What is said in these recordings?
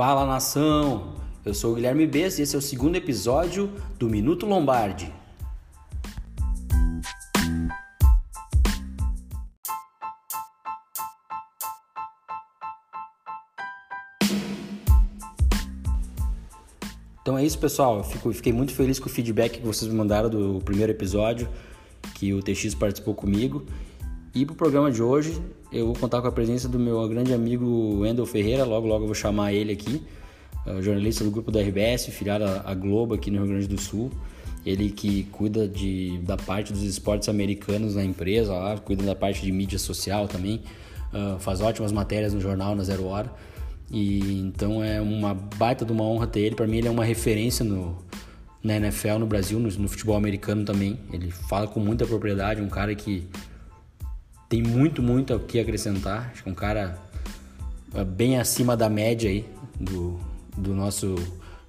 Fala nação! Eu sou o Guilherme Bess e esse é o segundo episódio do Minuto Lombardi. Então é isso, pessoal. Eu fico, fiquei muito feliz com o feedback que vocês me mandaram do primeiro episódio, que o TX participou comigo. E para o programa de hoje, eu vou contar com a presença do meu grande amigo Wendel Ferreira, logo logo eu vou chamar ele aqui, uh, jornalista do grupo da RBS, filiado à Globo aqui no Rio Grande do Sul. Ele que cuida de, da parte dos esportes americanos na empresa, lá, cuida da parte de mídia social também, uh, faz ótimas matérias no jornal na Zero Hora. E então é uma baita de uma honra ter ele. Para mim ele é uma referência no, na NFL no Brasil, no, no futebol americano também. Ele fala com muita propriedade, um cara que tem muito, muito o que acrescentar. Acho que é um cara é, bem acima da média aí do, do nosso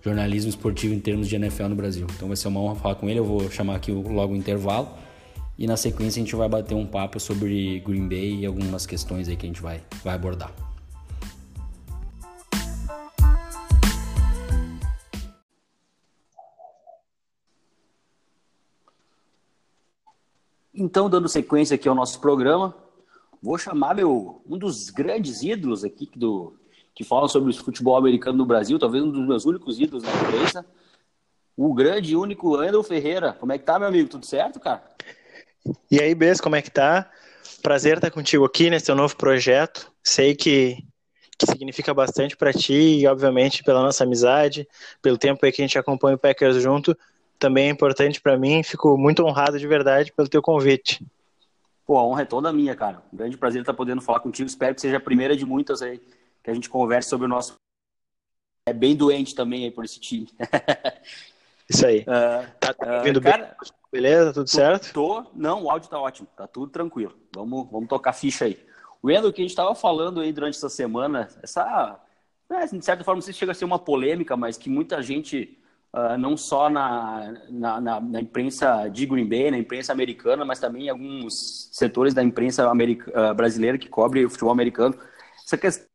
jornalismo esportivo em termos de NFL no Brasil. Então vai ser uma honra falar com ele. Eu vou chamar aqui logo o intervalo. E na sequência a gente vai bater um papo sobre Green Bay e algumas questões aí que a gente vai, vai abordar. Então, dando sequência aqui ao nosso programa, vou chamar meu, um dos grandes ídolos aqui do, que falam sobre o futebol americano no Brasil, talvez um dos meus únicos ídolos na imprensa, o grande e único Andel Ferreira. Como é que tá, meu amigo? Tudo certo, cara? E aí, Bess, como é que tá? Prazer estar contigo aqui nesse teu novo projeto. Sei que, que significa bastante para ti e, obviamente, pela nossa amizade, pelo tempo aí que a gente acompanha o Packers junto também é importante para mim. Fico muito honrado de verdade pelo teu convite. Pô, a honra é toda minha, cara. Um grande prazer estar podendo falar contigo. Espero que seja a primeira de muitas aí que a gente converse sobre o nosso. É bem doente também aí por esse time. Isso aí. Uh, tá uh, vindo cara, bem? Beleza? Tudo tô, certo? Tô. Não, o áudio tá ótimo. Tá tudo tranquilo. Vamos, vamos tocar ficha aí. O Endo, que a gente estava falando aí durante essa semana, essa. É, de certa forma, não sei se chega a ser uma polêmica, mas que muita gente uh, não só na, na, na, na, imprensa de Green Bay, na imprensa americana, mas também em alguns setores da imprensa america, uh, brasileira que cobre o futebol americano. Essa questão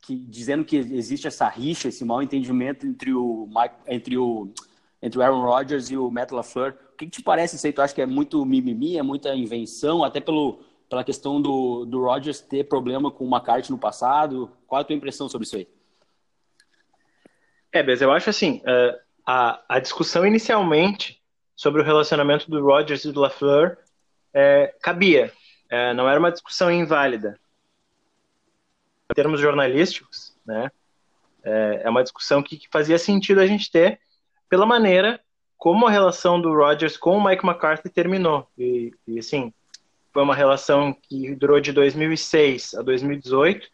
que, dizendo que existe essa rixa, esse mal entendimento entre o, Mike, entre o, entre o Aaron Rodgers e o Matt LaFleur. O que, que te parece isso aí? Tu acha que é muito mimimi, é muita invenção, até pelo, pela questão do, do Rodgers ter problema com o McCarthy no passado? Qual a tua impressão sobre isso aí? É, mas eu acho assim, uh, a, a discussão inicialmente sobre o relacionamento do Rodgers e do LaFleur é, cabia, é, não era uma discussão inválida. Em termos jornalísticos, né, é, é uma discussão que, que, fazia sentido a gente ter pela maneira como a relação do Rodgers com o Mike McCarthy terminou. E, e assim, foi uma relação que durou de 2006 a 2018,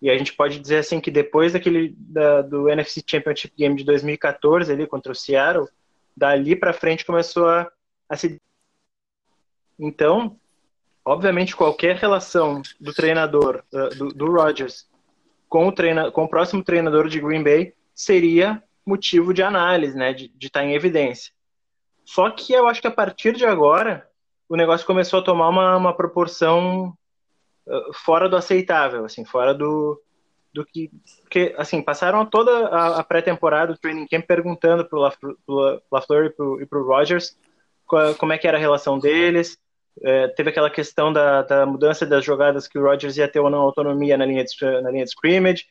e a gente pode dizer assim que depois daquele da, do NFC Championship Game de 2014 ali contra o Seattle, dali para frente começou a, a se então, obviamente qualquer relação do treinador do, do Rodgers com o treina, com o próximo treinador de Green Bay seria motivo de análise, né, de estar tá em evidência. Só que eu acho que a partir de agora o negócio começou a tomar uma, uma proporção fora do aceitável, assim, fora do, do que, que assim, passaram toda a, a pré-temporada, o training camp, perguntando pro, La, pro LaFleur e pro, e pro Rogers qual, como é que era a relação deles, é, teve aquela questão da, da, mudança das jogadas que o Rogers ia ter ou não autonomia na linha de, na linha de scrimmage,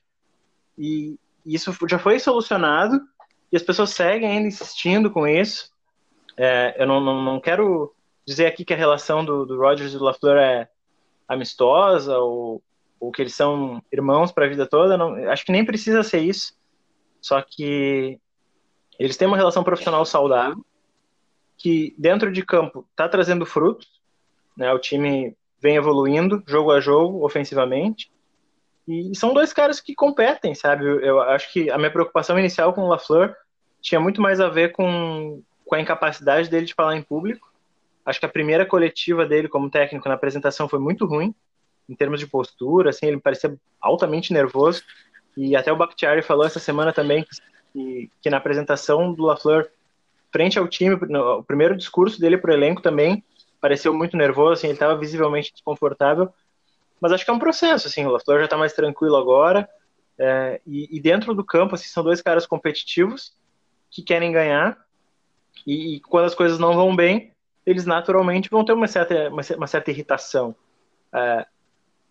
e isso já foi solucionado, e as pessoas seguem ainda insistindo com isso, é, eu não, não, não, quero dizer aqui que a relação do, do Rogers e do LaFleur é amistosa ou, ou que eles são irmãos para a vida toda. Não, acho que nem precisa ser isso. Só que eles têm uma relação profissional saudável que dentro de campo está trazendo frutos. Né? O time vem evoluindo jogo a jogo, ofensivamente. E são dois caras que competem, sabe? Eu acho que a minha preocupação inicial com o LaFleur tinha muito mais a ver com, com a incapacidade dele de falar em público Acho que a primeira coletiva dele como técnico na apresentação foi muito ruim, em termos de postura, assim, ele parecia altamente nervoso. E até o Bakhtiari falou essa semana também que, que na apresentação do LaFleur, frente ao time, no, o primeiro discurso dele para o elenco também pareceu muito nervoso, assim, ele estava visivelmente desconfortável. Mas acho que é um processo, assim, o LaFleur já está mais tranquilo agora. É, e, e, dentro do campo, assim, são dois caras competitivos que querem ganhar. E, e quando as coisas não vão bem, eles naturalmente vão ter uma certa, uma, certa irritação. É,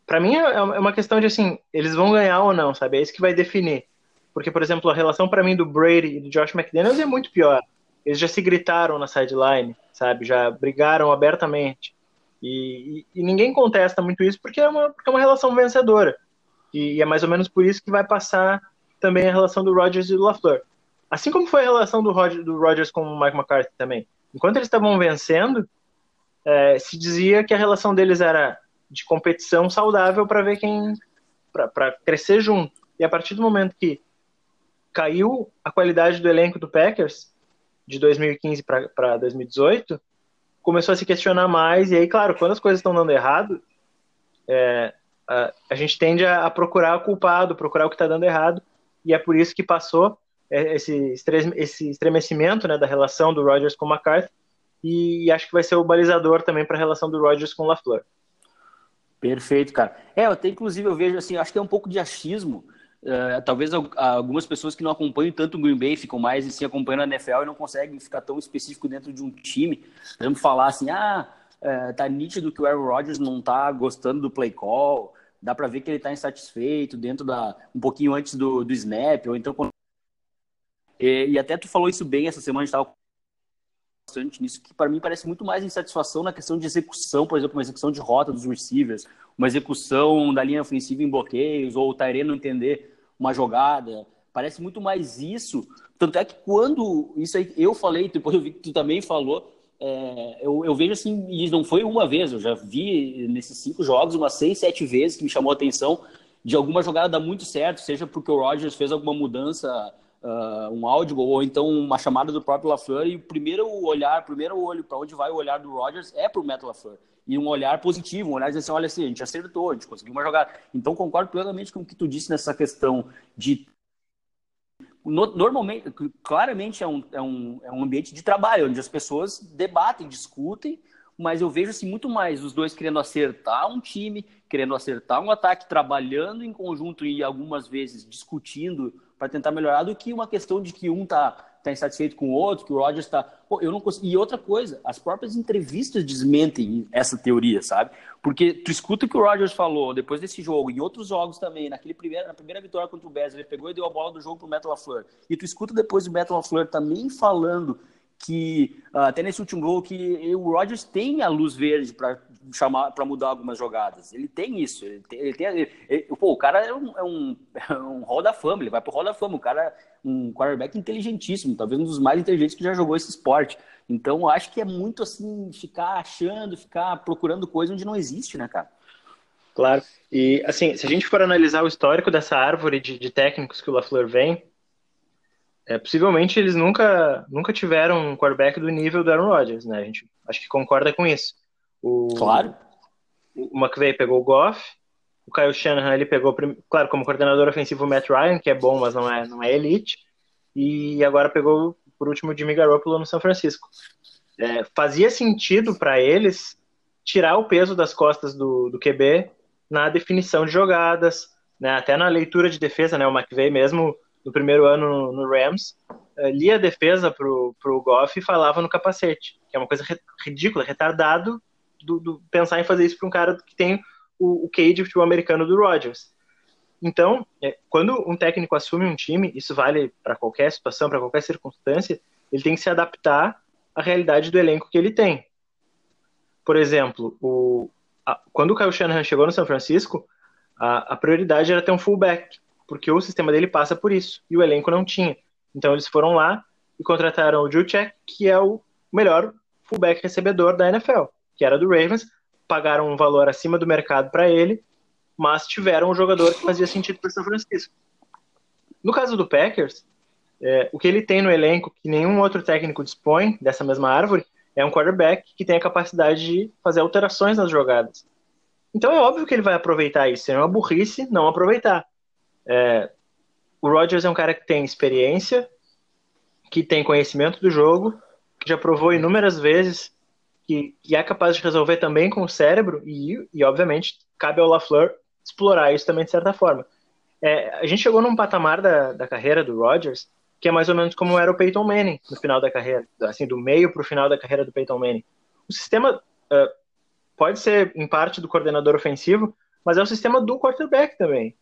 para mim é, é uma questão de assim, eles vão ganhar ou não, sabe? É isso que vai definir. Porque, por exemplo, a relação para mim do Brady e do Josh McDaniels é muito pior. Eles já se gritaram na sideline, sabe? Já brigaram abertamente. E, e, e, ninguém contesta muito isso porque é uma, porque é uma relação vencedora. E, e, é mais ou menos por isso que vai passar também a relação do Rodgers e do LaFleur. Assim como foi a relação do, Roger, do Rodgers com o Mike McCarthy também. Enquanto eles estavam vencendo, é, se dizia que a relação deles era de competição saudável para ver quem. para crescer junto. E a partir do momento que caiu a qualidade do elenco do Packers, de 2015 para 2018, começou a se questionar mais. E aí, claro, quando as coisas estão dando errado, é, a, a, gente tende a, a, procurar o culpado, procurar o que está dando errado. E é por isso que passou esse, esse estremecimento né, da relação do Rodgers com o McCarthy. E, acho que vai ser o balizador também para a relação do Rodgers com o LaFleur. Perfeito, cara. É, até inclusive eu vejo assim, acho que é um pouco de achismo Uh, talvez algumas pessoas que não acompanham tanto o Green Bay ficam mais assim, acompanhando a NFL e não conseguem ficar tão específico dentro de um time. Vamos falar assim, ah, uh, tá nítido que o Aaron Rodgers não tá gostando do play call, dá para ver que ele tá insatisfeito dentro da um pouquinho antes do, do snap ou então quando... e, e, até tu falou isso bem essa semana a gente tava bastante nisso que para mim parece muito mais insatisfação na questão de execução, por exemplo, uma execução de rota dos receivers, uma execução da linha ofensiva em bloqueios ou o Tyrene não entender uma jogada. Parece muito mais isso. Tanto é que quando isso aí eu falei, depois eu vi que tu também falou, é, eu, eu, vejo assim, e não foi uma vez, eu já vi nesses cinco jogos umas seis, sete vezes que me chamou a atenção de alguma jogada dar muito certo, seja porque o Rogers fez alguma mudança, uh, um áudio, ou então uma chamada do próprio LaFleur, e o primeiro olhar, primeiro olho para onde vai o olhar do Rogers é para o Matt LaFleur e um olhar positivo, um olhar de assim, olha assim, a gente acertou, a gente conseguiu uma jogada. Então concordo plenamente com o que tu disse nessa questão de normalmente, claramente é um, é, um, é um ambiente de trabalho, onde as pessoas debatem, discutem, mas eu vejo assim, muito mais os dois querendo acertar um time, querendo acertar um ataque, trabalhando em conjunto e algumas vezes discutindo para tentar melhorar, do que uma questão de que um tá está insatisfeito com o outro, que o Rogers está. Eu não consigo. E outra coisa, as próprias entrevistas desmentem essa teoria, sabe? Porque tu escuta o que o Rogers falou depois desse jogo, em outros jogos também, naquele primeiro, na primeira vitória contra o Bears, ele pegou e deu a bola do jogo pro Metal LaFleur. E tu escuta depois o Metal LaFleur também falando que uh, até nesse último gol que o Rodgers tem a luz verde para chamar para mudar algumas jogadas. Ele tem isso. Ele tem, ele tem ele, ele, pô, o cara é um, é um, é um hall da fama. Ele vai pro hall da fama. O cara é um quarterback inteligentíssimo, talvez um dos mais inteligentes que já jogou esse esporte. Então, acho que é muito assim ficar achando, ficar procurando coisa onde não existe, né, cara? Claro. E assim, se a gente for analisar o histórico dessa árvore de, de técnicos que o LaFleur vem, é, possivelmente eles nunca, nunca tiveram um quarterback do nível do Aaron Rodgers, né? A gente acho que concorda com isso. O, claro. O McVay pegou o Goff, o Kyle Shanahan ele pegou, claro, como coordenador ofensivo o Matt Ryan, que é bom, mas não é, não é elite, e agora pegou, por último, o Jimmy Garoppolo no São Francisco. É, fazia sentido para eles tirar o peso das costas do, do QB na definição de jogadas, né, até na leitura de defesa, né, o McVay mesmo no primeiro ano no, Rams, uh, lia a defesa pro, pro Goff e falava no capacete, que é uma coisa ridícula, retardado do, do, pensar em fazer isso para um cara que tem o, o QI de futebol americano do Rodgers. Então, é, quando um técnico assume um time, isso vale para qualquer situação, para qualquer circunstância, ele tem que se adaptar à realidade do elenco que ele tem. Por exemplo, o, a, quando o Kyle Shanahan chegou no São Francisco, a, a prioridade era ter um fullback porque o sistema dele passa por isso, e o elenco não tinha. Então eles foram lá e contrataram o Juchek, que é o melhor fullback recebedor da NFL, que era do Ravens, pagaram um valor acima do mercado para ele, mas tiveram um jogador que fazia sentido para São Francisco. No caso do Packers, é, o que ele tem no elenco que nenhum outro técnico dispõe dessa mesma árvore é um quarterback que tem a capacidade de fazer alterações nas jogadas. Então é óbvio que ele vai aproveitar isso, é uma burrice não aproveitar. É, o Rodgers é um cara que tem experiência, que tem conhecimento do jogo, que já provou inúmeras vezes que, que é capaz de resolver também com o cérebro e, e obviamente, cabe ao LaFleur explorar isso também de certa forma. É, a gente chegou num patamar da, da carreira do Rodgers que é mais ou menos como era o Peyton Manning no final da carreira, assim, do meio para o final da carreira do Peyton Manning. O sistema uh, pode ser em parte do coordenador ofensivo, mas é o sistema do quarterback também.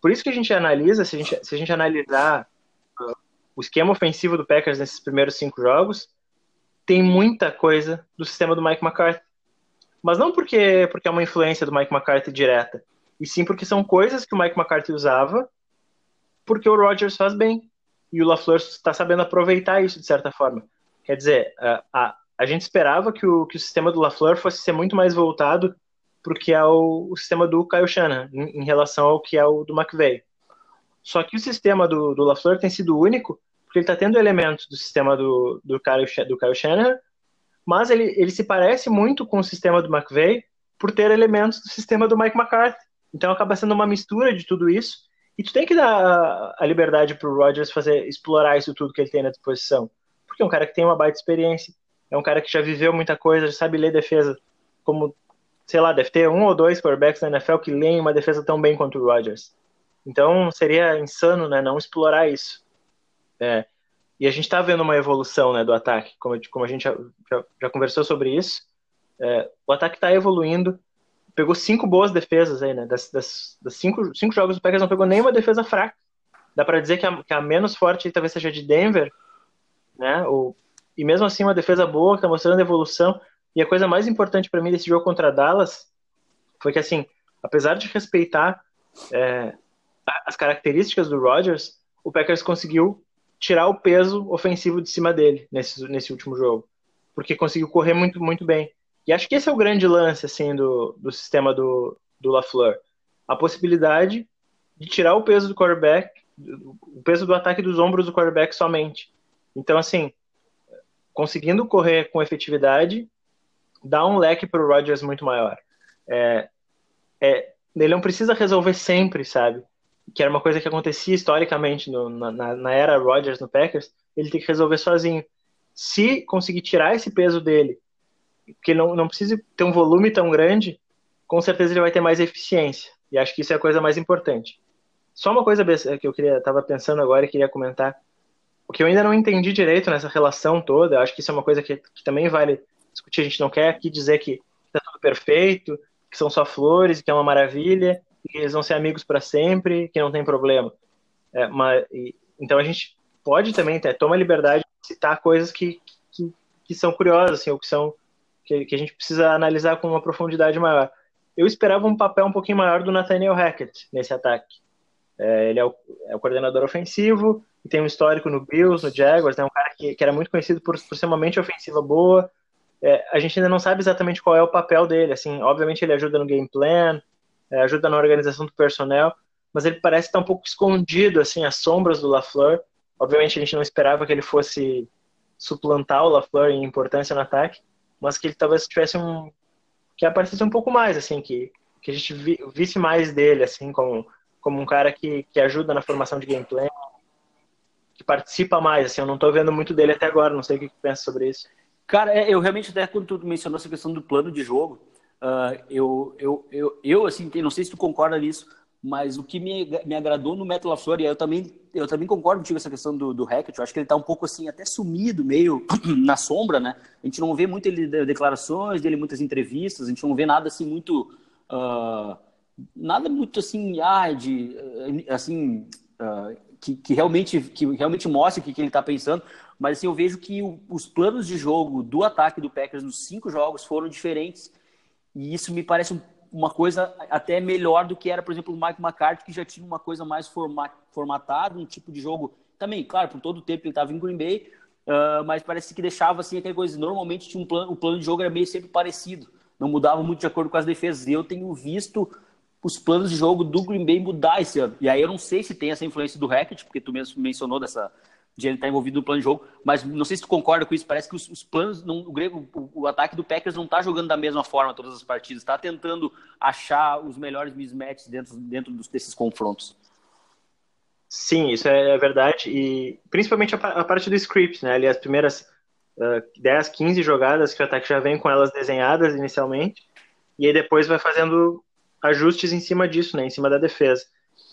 Por isso que a gente analisa, se a gente, se a gente analisar uh, o esquema ofensivo do Packers nesses primeiros cinco jogos, tem muita coisa do sistema do Mike McCarthy. Mas não porque, porque é uma influência do Mike McCarthy direta, e sim porque são coisas que o Mike McCarthy usava porque o Rodgers faz bem. E o LaFleur está sabendo aproveitar isso de certa forma. Quer dizer, a, a, a gente esperava que o, que o sistema do LaFleur fosse ser muito mais voltado para que é o, o, sistema do Kyle Shanahan em, em, relação ao que é o do McVeigh. Só que o sistema do, do LaFleur tem sido único porque ele está tendo elementos do sistema do, do, Kyle, do Kyle Shanahan, mas ele, ele se parece muito com o sistema do McVeigh por ter elementos do sistema do Mike McCarthy. Então acaba sendo uma mistura de tudo isso. E tu tem que dar a liberdade para o Rodgers fazer explorar isso tudo que ele tem na disposição. Porque é um cara que tem uma baita experiência, é um cara que já viveu muita coisa, já sabe ler defesa, como, sei lá, deve ter um ou dois quarterbacks na NFL que leem uma defesa tão bem quanto o Rodgers. Então seria insano, né, não explorar isso. É, e a gente está vendo uma evolução né, do ataque, como, como a gente já, já, já conversou sobre isso. É, o ataque está evoluindo, pegou cinco boas defesas aí, né? Das, das, das cinco, cinco jogos do Packers não pegou nenhuma defesa fraca. Dá para dizer que a, que a, menos forte talvez seja de Denver, né? O, e mesmo assim uma defesa boa, que tá mostrando evolução. E a coisa mais importante para mim desse jogo contra Dallas foi que, assim, apesar de respeitar é, as características do Rodgers, o Packers conseguiu tirar o peso ofensivo de cima dele nesse, nesse último jogo. Porque conseguiu correr muito, muito bem. E acho que esse é o grande lance assim do, do sistema do, do LaFleur. A possibilidade de tirar o peso do quarterback, o peso do ataque dos ombros do quarterback somente. Então, assim, conseguindo correr com efetividade, dá um leque para o Rodgers muito maior. É, é, ele não precisa resolver sempre, sabe? Que era uma coisa que acontecia historicamente no, na, na era Rodgers no Packers, ele tem que resolver sozinho. Se conseguir tirar esse peso dele porque não, não precisa ter um volume tão grande, com certeza ele vai ter mais eficiência. E acho que isso é a coisa mais importante. Só uma coisa que eu queria estava pensando agora e queria comentar, o que eu ainda não entendi direito nessa relação toda, acho que isso é uma coisa que, que também vale discutir. A gente não quer aqui dizer que está tudo perfeito, que são só flores, que é uma maravilha, que eles vão ser amigos para sempre, que não tem problema. É, mas, e, então a gente pode também ter, toma liberdade de citar coisas que, que, que são curiosas, assim, ou que são que, que a gente precisa analisar com uma profundidade maior. Eu esperava um papel um pouquinho maior do Nathaniel Hackett nesse ataque. É, ele é o, é o, coordenador ofensivo, e tem um histórico no Bills, no Jaguars, é né, um cara que, que, era muito conhecido por, por ser uma mente ofensiva boa. É, a gente ainda não sabe exatamente qual é o papel dele. Assim, obviamente ele ajuda no game plan, é, ajuda na organização do personnel, mas ele parece estar um pouco escondido, assim, às sombras do LaFleur. Obviamente a gente não esperava que ele fosse suplantar o LaFleur em importância no ataque, mas que ele talvez tivesse um que aparecesse um pouco mais assim que que a gente vi, visse mais dele assim como como um cara que, que ajuda na formação de gameplay que participa mais assim eu não estou vendo muito dele até agora não sei o que, que pensa sobre isso cara é, eu realmente até quando tu mencionou essa questão do plano de jogo uh, eu, eu eu eu assim não sei se tu concorda nisso mas o que me, me agradou no Metal Flor, e eu também, eu também concordo contigo essa questão do, do Hackett, eu acho que ele está um pouco assim, até sumido, meio na sombra, né? A gente não vê muito ele declarações dele, muitas entrevistas, a gente não vê nada assim muito. Uh, nada muito assim, ah, de, assim, uh, que, que, realmente, que realmente mostre o que, que ele está pensando, mas assim, eu vejo que o, os planos de jogo do ataque do Packers nos cinco jogos foram diferentes, e isso me parece um uma coisa até melhor do que era, por exemplo, o Mike McCarthy, que já tinha uma coisa mais formatada, um tipo de jogo. Também, claro, por todo o tempo ele estava em Green Bay, uh, mas parece que deixava assim aquela coisa. Normalmente tinha um plano, o plano de jogo era meio sempre parecido, não mudava muito de acordo com as defesas. E eu tenho visto os planos de jogo do Green Bay mudar esse ano. E aí eu não sei se tem essa influência do Hackett, porque tu mesmo mencionou dessa de ele estar envolvido no plano de jogo, mas não sei se tu concorda com isso, parece que os, os planos, não, o, grego, o, o, ataque do Packers não está jogando da mesma forma todas as partidas, está tentando achar os melhores mismatches dentro, dentro dos, desses confrontos. Sim, isso é verdade, e principalmente a, a parte do script, né, ali as primeiras uh, 10, 15 jogadas que o ataque já vem com elas desenhadas inicialmente, e aí depois vai fazendo ajustes em cima disso, né, em cima da defesa.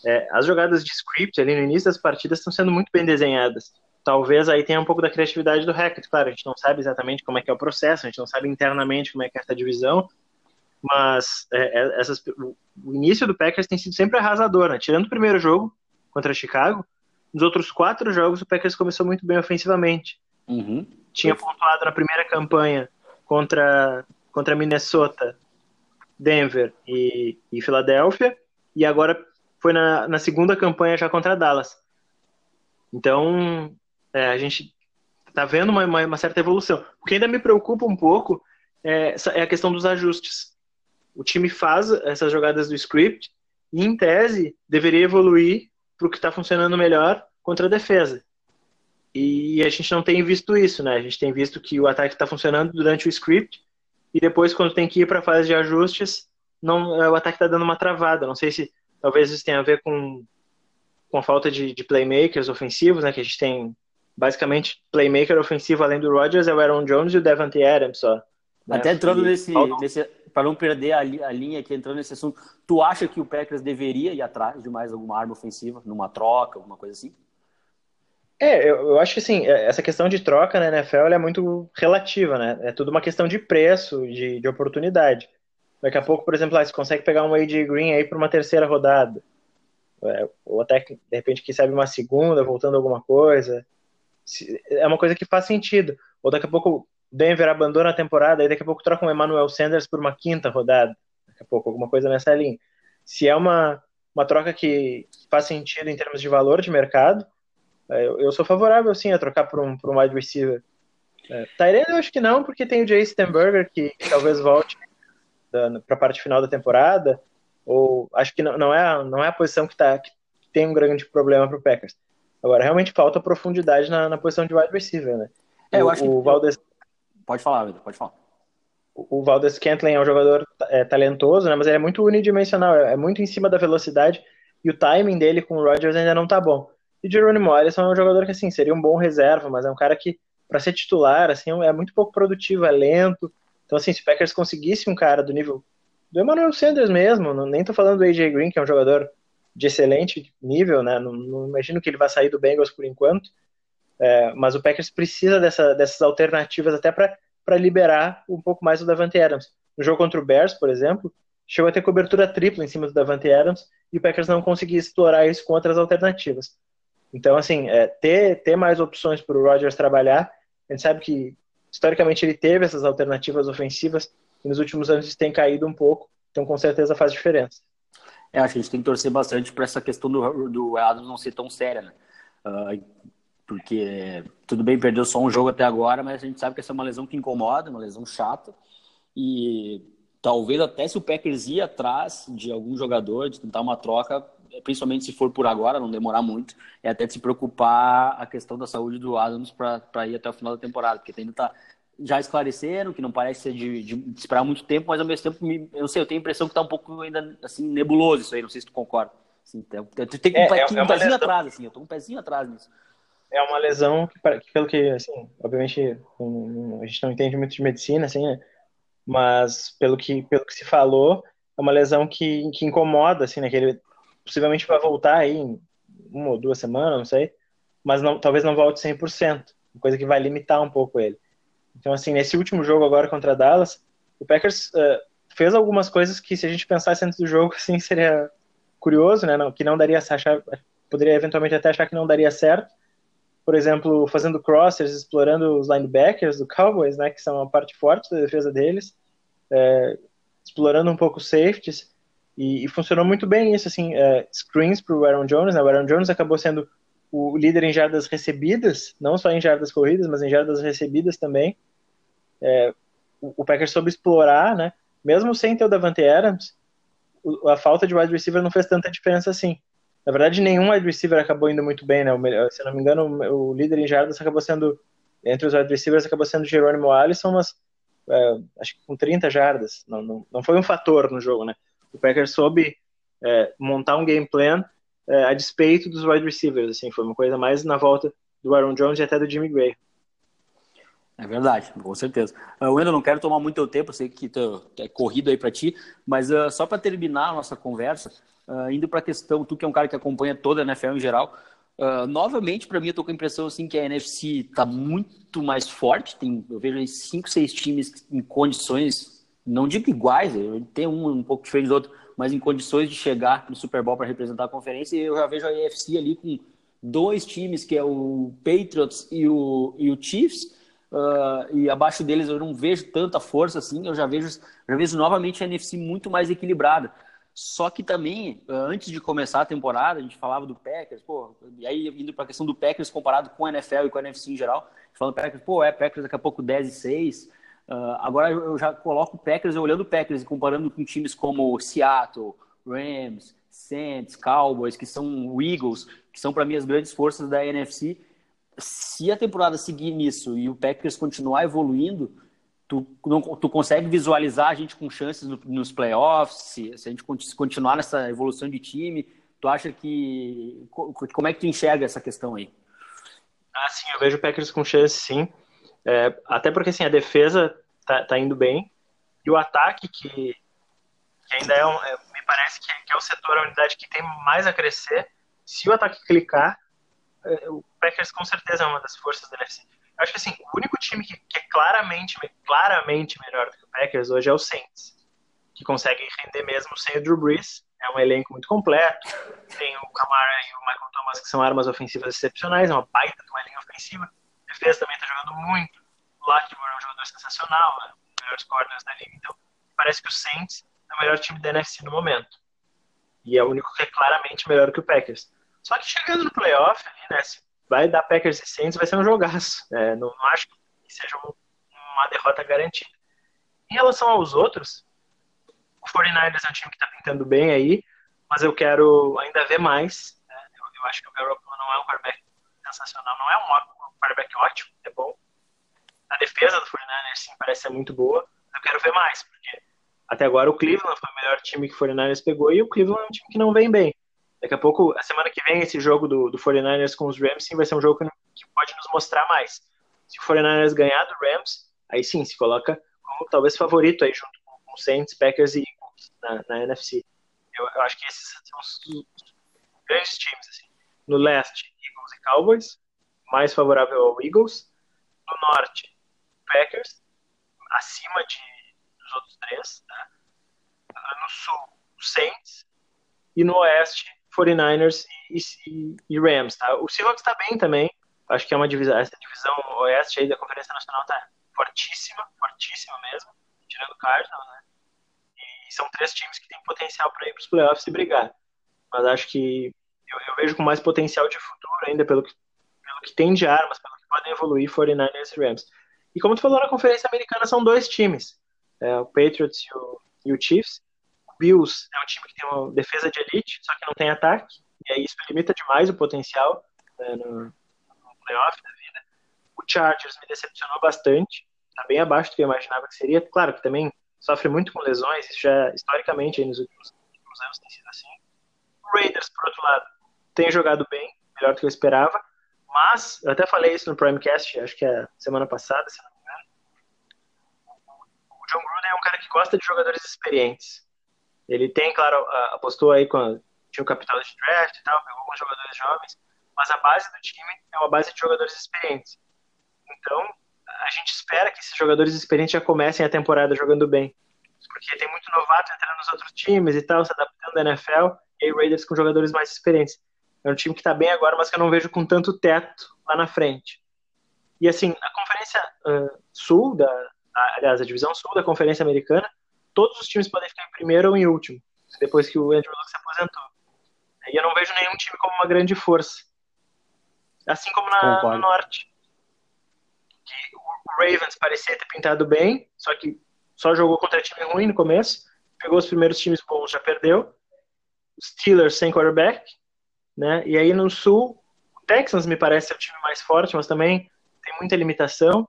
É, as jogadas de script ali no início das partidas estão sendo muito bem desenhadas. Talvez aí tenha um pouco da criatividade do Hackett. Claro, a gente não sabe exatamente como é que é o processo, a gente não sabe internamente como é que é essa divisão, mas é, é essas, o início do Packers tem sido sempre arrasador, né? Tirando o primeiro jogo contra Chicago, nos outros quatro jogos o Packers começou muito bem ofensivamente. Uhum. Tinha pontuado na primeira campanha contra, contra Minnesota, Denver e, e Filadélfia, e agora foi na, na segunda campanha já contra Dallas. Então, é, a gente está vendo uma, uma, uma, certa evolução. O que ainda me preocupa um pouco é, é a questão dos ajustes. O time faz essas jogadas do script e, em tese, deveria evoluir para o que está funcionando melhor contra a defesa. E a gente não tem visto isso, né? A gente tem visto que o ataque está funcionando durante o script e depois, quando tem que ir para a fase de ajustes, não, o ataque está dando uma travada. Não sei se talvez isso tenha a ver com, com a falta de, de playmakers ofensivos, né? Que a gente tem basicamente playmaker ofensivo além do Rodgers é o Aaron Jones e o Devante Adams só. Né? Até entrando e, nesse, nesse para não perder a, a, linha aqui, entrando nesse assunto, tu acha que o Packers deveria ir atrás de mais alguma arma ofensiva, numa troca, alguma coisa assim? É, eu, eu acho que assim, essa questão de troca na NFL é muito relativa, né? É tudo uma questão de preço, de, de oportunidade. Daqui a pouco, por exemplo, ah, você consegue pegar um AJ Green aí para uma terceira rodada. É, ou até, de repente, que sabe uma segunda, voltando alguma coisa. É uma coisa que faz sentido. Ou daqui a pouco Denver abandona a temporada e daqui a pouco troca um Emmanuel Sanders por uma quinta rodada. Daqui a pouco, alguma coisa nessa linha. Se é uma, uma troca que faz sentido em termos de valor de mercado, é, eu, eu sou favorável, sim, a trocar por um, por um wide receiver. É, Tyrene eu acho que não, porque tem o Jay Stenberger, que, que talvez volte para a parte final da temporada, ou acho que não, não, é, não é a posição que, tá, que tem um grande problema para o Packers. Agora, realmente falta profundidade na, na posição de wide receiver, né? É, eu acho o, que... Valdes... Pode falar, Vitor, pode falar. O Valdes Scantling é um jogador é, talentoso, né? Mas ele é muito unidimensional, é, é muito em cima da velocidade e o timing dele com o Rodgers ainda não tá bom. E Jerônimo Alisson é um jogador que, assim, seria um bom reserva, mas é um cara que, para ser titular, assim, é muito pouco produtivo, é lento, então, assim, se o Packers conseguisse um cara do nível do Emmanuel Sanders mesmo, não, nem tô falando do AJ Green, que é um jogador de excelente nível, né? Não, não imagino que ele vá sair do Bengals por enquanto, é, mas o Packers precisa dessa, dessas alternativas até para liberar um pouco mais o Davante Adams. No jogo contra o Bears, por exemplo, chegou a ter cobertura tripla em cima do Davante Adams e o Packers não conseguia explorar isso com outras alternativas. Então, assim, é, ter, ter mais opções para o Rodgers trabalhar, a gente sabe que historicamente ele teve essas alternativas ofensivas e nos últimos anos isso tem caído um pouco, então com certeza faz diferença. É, acho que a gente tem que torcer bastante para essa questão do, do Adams não ser tão séria, né? Uh, porque tudo bem, perdeu só um jogo até agora, mas a gente sabe que essa é uma lesão que incomoda, uma lesão chata, e talvez até se o Packers ir atrás de algum jogador, de tentar uma troca, principalmente se for por agora, não demorar muito, é até de se preocupar a questão da saúde do Adams para ir até o final da temporada, porque ainda está já esclareceram que não parece ser de, de, esperar muito tempo, mas ao mesmo tempo, me, eu não sei, eu tenho a impressão que está um pouco ainda assim nebuloso isso aí, não sei se tu concorda. Assim, tem, tem, tem é, um, é, é um pezinho atrás, assim, eu tô um pezinho atrás nisso. É uma lesão que, pelo que, assim, obviamente, a gente não entende muito de medicina, assim, né? mas pelo que, pelo que se falou, é uma lesão que, que incomoda, assim, né? Que ele possivelmente vai voltar aí em uma ou duas semanas, não sei, mas não, talvez não volte 100%, coisa que vai limitar um pouco ele. Então, assim, nesse último jogo agora contra Dallas, o Packers uh, fez algumas coisas que, se a gente pensasse antes do jogo, assim, seria curioso, né? Não, que não daria achar, poderia eventualmente até achar que não daria certo. Por exemplo, fazendo crossers, explorando os linebackers do Cowboys, né? Que são uma parte forte da defesa deles, é, explorando um pouco os safeties. E, e, funcionou muito bem isso, assim, uh, screens para o Aaron Jones, né? O Aaron Jones acabou sendo o líder em jardas recebidas, não só em jardas corridas, mas em jardas recebidas também. É, o, o Packers soube explorar, né? Mesmo sem ter o Davante Adams, o, a falta de wide receiver não fez tanta diferença assim. Na verdade, nenhum wide receiver acabou indo muito bem, né? O, se não me engano, o, o líder em jardas acabou sendo, entre os wide receivers, acabou sendo Jerônimo Allison, mas é, acho que com 30 jardas. Não, não, não foi um fator no jogo, né? O Packers soube é, montar um game plan é, a despeito dos wide receivers, assim, foi uma coisa mais na volta do Aaron Jones e até do Jimmy Gray. É verdade, com certeza. Eu ainda não quero tomar muito teu tempo, sei que é corrido aí para ti, mas uh, só para terminar a nossa conversa, uh, indo para a questão, tu que é um cara que acompanha toda a NFL em geral, uh, novamente para mim eu tô com a impressão assim que a NFC está muito mais forte, tem, eu vejo aí cinco, seis times em condições, não digo iguais, tem um um pouco diferente do outro, mas em condições de chegar no Super Bowl para representar a conferência, e eu já vejo a NFC ali com dois times, que é o Patriots e o, e o Chiefs, Uh, e abaixo deles eu não vejo tanta força assim, eu já vejo, já vejo novamente a NFC muito mais equilibrada. Só que também, uh, antes de começar a temporada, a gente falava do Packers, pô, e aí indo para a questão do Packers comparado com a NFL e com a NFC em geral, falando Packers, pô, é Packers daqui a pouco 10 e 6. Uh, agora eu já coloco o Packers, olhando o Packers e comparando com times como Seattle, Rams, Saints, Cowboys, que são Eagles, que são para mim as grandes forças da NFC se a temporada seguir nisso e o Packers continuar evoluindo, tu, não, tu consegue visualizar a gente com chances no, nos playoffs, se, se, a gente continuar nessa evolução de time, tu acha que... Como é que tu enxerga essa questão aí? Ah, sim, eu vejo o Packers com chances, sim. É, até porque, assim, a defesa tá, tá, indo bem e o ataque, que, que ainda é, um, é me parece que, que é o setor, a unidade que tem mais a crescer, se o ataque clicar, é, o Packers com certeza é uma das forças da NFC. Eu acho que assim, o único time que, que, é claramente, claramente melhor do que o Packers hoje é o Saints, que consegue render mesmo sem o Drew Brees. É um elenco muito completo. Tem o Camara e o Michael Thomas, que são armas ofensivas excepcionais, é uma baita de uma linha ofensiva. A defesa também está jogando muito. O Lattimore é um jogador sensacional, né? um dos melhores corners da liga. Então, parece que o Saints é o melhor time da NFC no momento. E é o único que é claramente melhor que o Packers. Só que chegando no playoff, ali, né, se vai dar Packers e Saints, vai ser um jogaço. É, não, não, acho que seja um, uma derrota garantida. Em relação aos outros, o 49ers é um time que está pintando bem aí, mas eu quero ainda ver mais. Né? Eu, eu, acho que o Garoppolo não é um quarterback sensacional, não é um quarterback ótimo, é bom. A defesa do 49ers sim parece ser muito boa, eu quero ver mais, porque até agora o Cleveland foi o melhor time que o 49ers pegou e o Cleveland é um time que não vem bem. Daqui a pouco, a semana que vem, esse jogo do, do 49ers com os Rams sim vai ser um jogo que, pode nos mostrar mais. Se o 49ers ganhar do Rams, aí sim se coloca como talvez favorito aí junto com, com Saints, Packers e Eagles na, na NFC. Eu, eu, acho que esses são os, os grandes times. Assim. No leste, Eagles e Cowboys, mais favorável ao Eagles. No norte, Packers, acima de, dos outros três. Tá? No sul, Saints. E no oeste, 49ers e, e, e Rams, tá? O Seahawks tá bem também. Acho que é uma divisão, essa divisão oeste aí da Conferência Nacional tá fortíssima, fortíssima mesmo, tirando Cardinals, né? E são três times que têm potencial para ir para os playoffs e brigar. Mas acho que eu, eu, vejo com mais potencial de futuro ainda pelo que, pelo que tem de armas, pelo que podem evoluir 49ers e Rams. E como tu falou na Conferência Americana, são dois times, é, o Patriots e o, e o Chiefs. Bills é um time que tem uma defesa de elite, só que não tem ataque, e aí isso limita demais o potencial né, no, no playoff da vida. O Chargers me decepcionou bastante, está bem abaixo do que eu imaginava que seria. Claro que também sofre muito com lesões, isso já historicamente nos últimos, últimos anos tem sido assim. O Raiders, por outro lado, tem jogado bem, melhor do que eu esperava, mas eu até falei isso no Primecast, acho que é semana passada, se não me engano. O John Gruden é um cara que gosta de jogadores experientes. Ele tem, claro, apostou aí quando tinha o capital de draft e tal, pegou alguns jogadores jovens, mas a base do time é uma base de jogadores experientes. Então, a gente espera que esses jogadores experientes já comecem a temporada jogando bem. Porque tem muito novato entrando nos outros times e tal, se adaptando à NFL, e aí Raiders com jogadores mais experientes. É um time que está bem agora, mas que eu não vejo com tanto teto lá na frente. E assim, a Conferência uh, Sul, da, a, aliás, a Divisão Sul da Conferência Americana, todos os times podem ficar em primeiro ou em último, depois que o Andrew Luck se aposentou. E eu não vejo nenhum time como uma grande força. Assim como na, no Norte. Que o Ravens parecia ter pintado bem, só que só jogou contra time ruim no começo. Pegou os primeiros times bons, já perdeu. Steelers sem quarterback. Né? E aí no Sul, o Texans me parece ser o time mais forte, mas também tem muita limitação.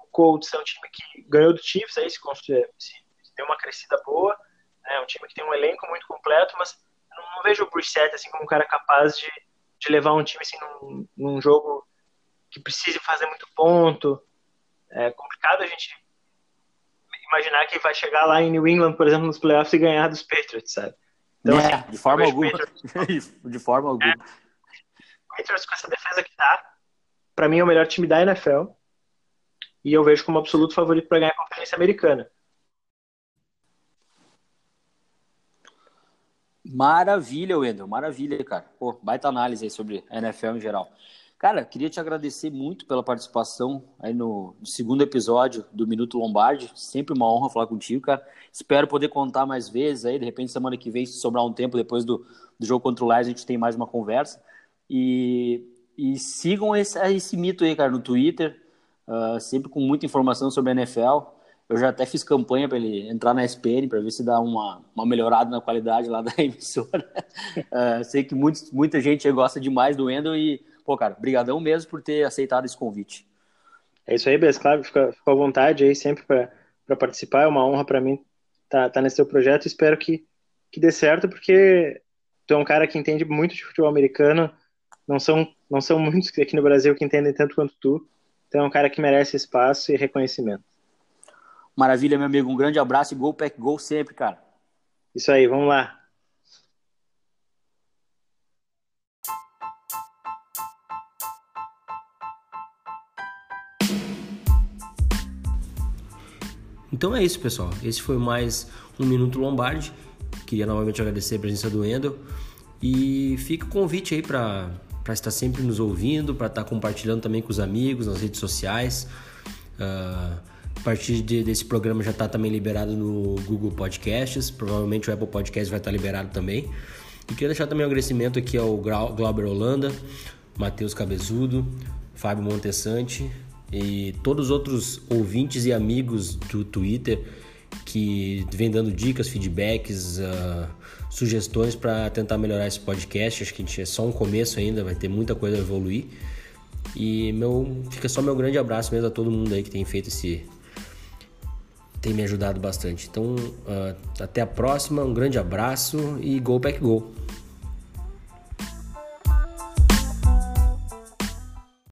O Colts é um time que ganhou do Chiefs, aí se, se deu uma crescida boa. É um time que tem um elenco muito completo, mas não, não vejo o Brissett assim como um cara capaz de, de levar um time assim num, num jogo que precise fazer muito ponto. é complicado a gente imaginar que vai chegar lá em New England, por exemplo, nos playoffs e ganhar dos Patriots, sabe? Então, é, assim, de forma alguma. De forma alguma. É, Patriots com essa defesa que tá, para mim é o melhor time da NFL e eu vejo como absoluto favorito para ganhar a Conferência Americana. Maravilha, Wendel, maravilha, cara. Pô, baita análise aí sobre a NFL em geral. Cara, queria te agradecer muito pela participação aí no, segundo episódio do Minuto Lombardi. Sempre uma honra falar contigo, cara. Espero poder contar mais vezes aí. De repente, semana que vem, se sobrar um tempo depois do, do jogo contra o Lions, a gente tem mais uma conversa. E, e sigam esse, esse mito aí, cara, no Twitter. Uh, sempre com muita informação sobre a NFL. Eu já até fiz campanha para ele entrar na SPN para ver se dá uma, uma melhorada na qualidade lá da emissora. Uh, sei que muita gente gosta demais do Wendel e, pô, cara, brigadão mesmo por ter aceitado esse convite. É isso aí, Bess, claro, fica, fica à vontade aí sempre para participar, é uma honra para mim estar tá, tá nesse teu projeto, espero que, que dê certo, porque tu é um cara que entende muito de futebol americano, não são, não são muitos aqui no Brasil que entendem tanto quanto tu, então é um cara que merece espaço e reconhecimento. Maravilha, meu amigo. Um grande abraço e gol, pack, gol sempre, cara. Isso aí, vamos lá. Então é isso, pessoal. Esse foi mais um Minuto Lombardi. Queria novamente agradecer a presença do Endel. E fica o convite aí para estar sempre nos ouvindo, para estar compartilhando também com os amigos nas redes sociais. Uh, a partir de, desse programa já está também liberado no Google Podcasts, provavelmente o Apple Podcast vai estar liberado também. E queria deixar também um agradecimento aqui ao Glauber Holanda, Matheus Cabezudo, Fábio Montessante e todos os outros ouvintes e amigos do Twitter que vem dando dicas, feedbacks, uh, sugestões para tentar melhorar esse podcast. Acho que a gente é só um começo ainda, vai ter muita coisa a evoluir. E meu, fica só meu grande abraço mesmo a todo mundo aí que tem feito esse, tem me ajudado bastante. Então, uh, até a próxima, um grande abraço e Go Pack Go!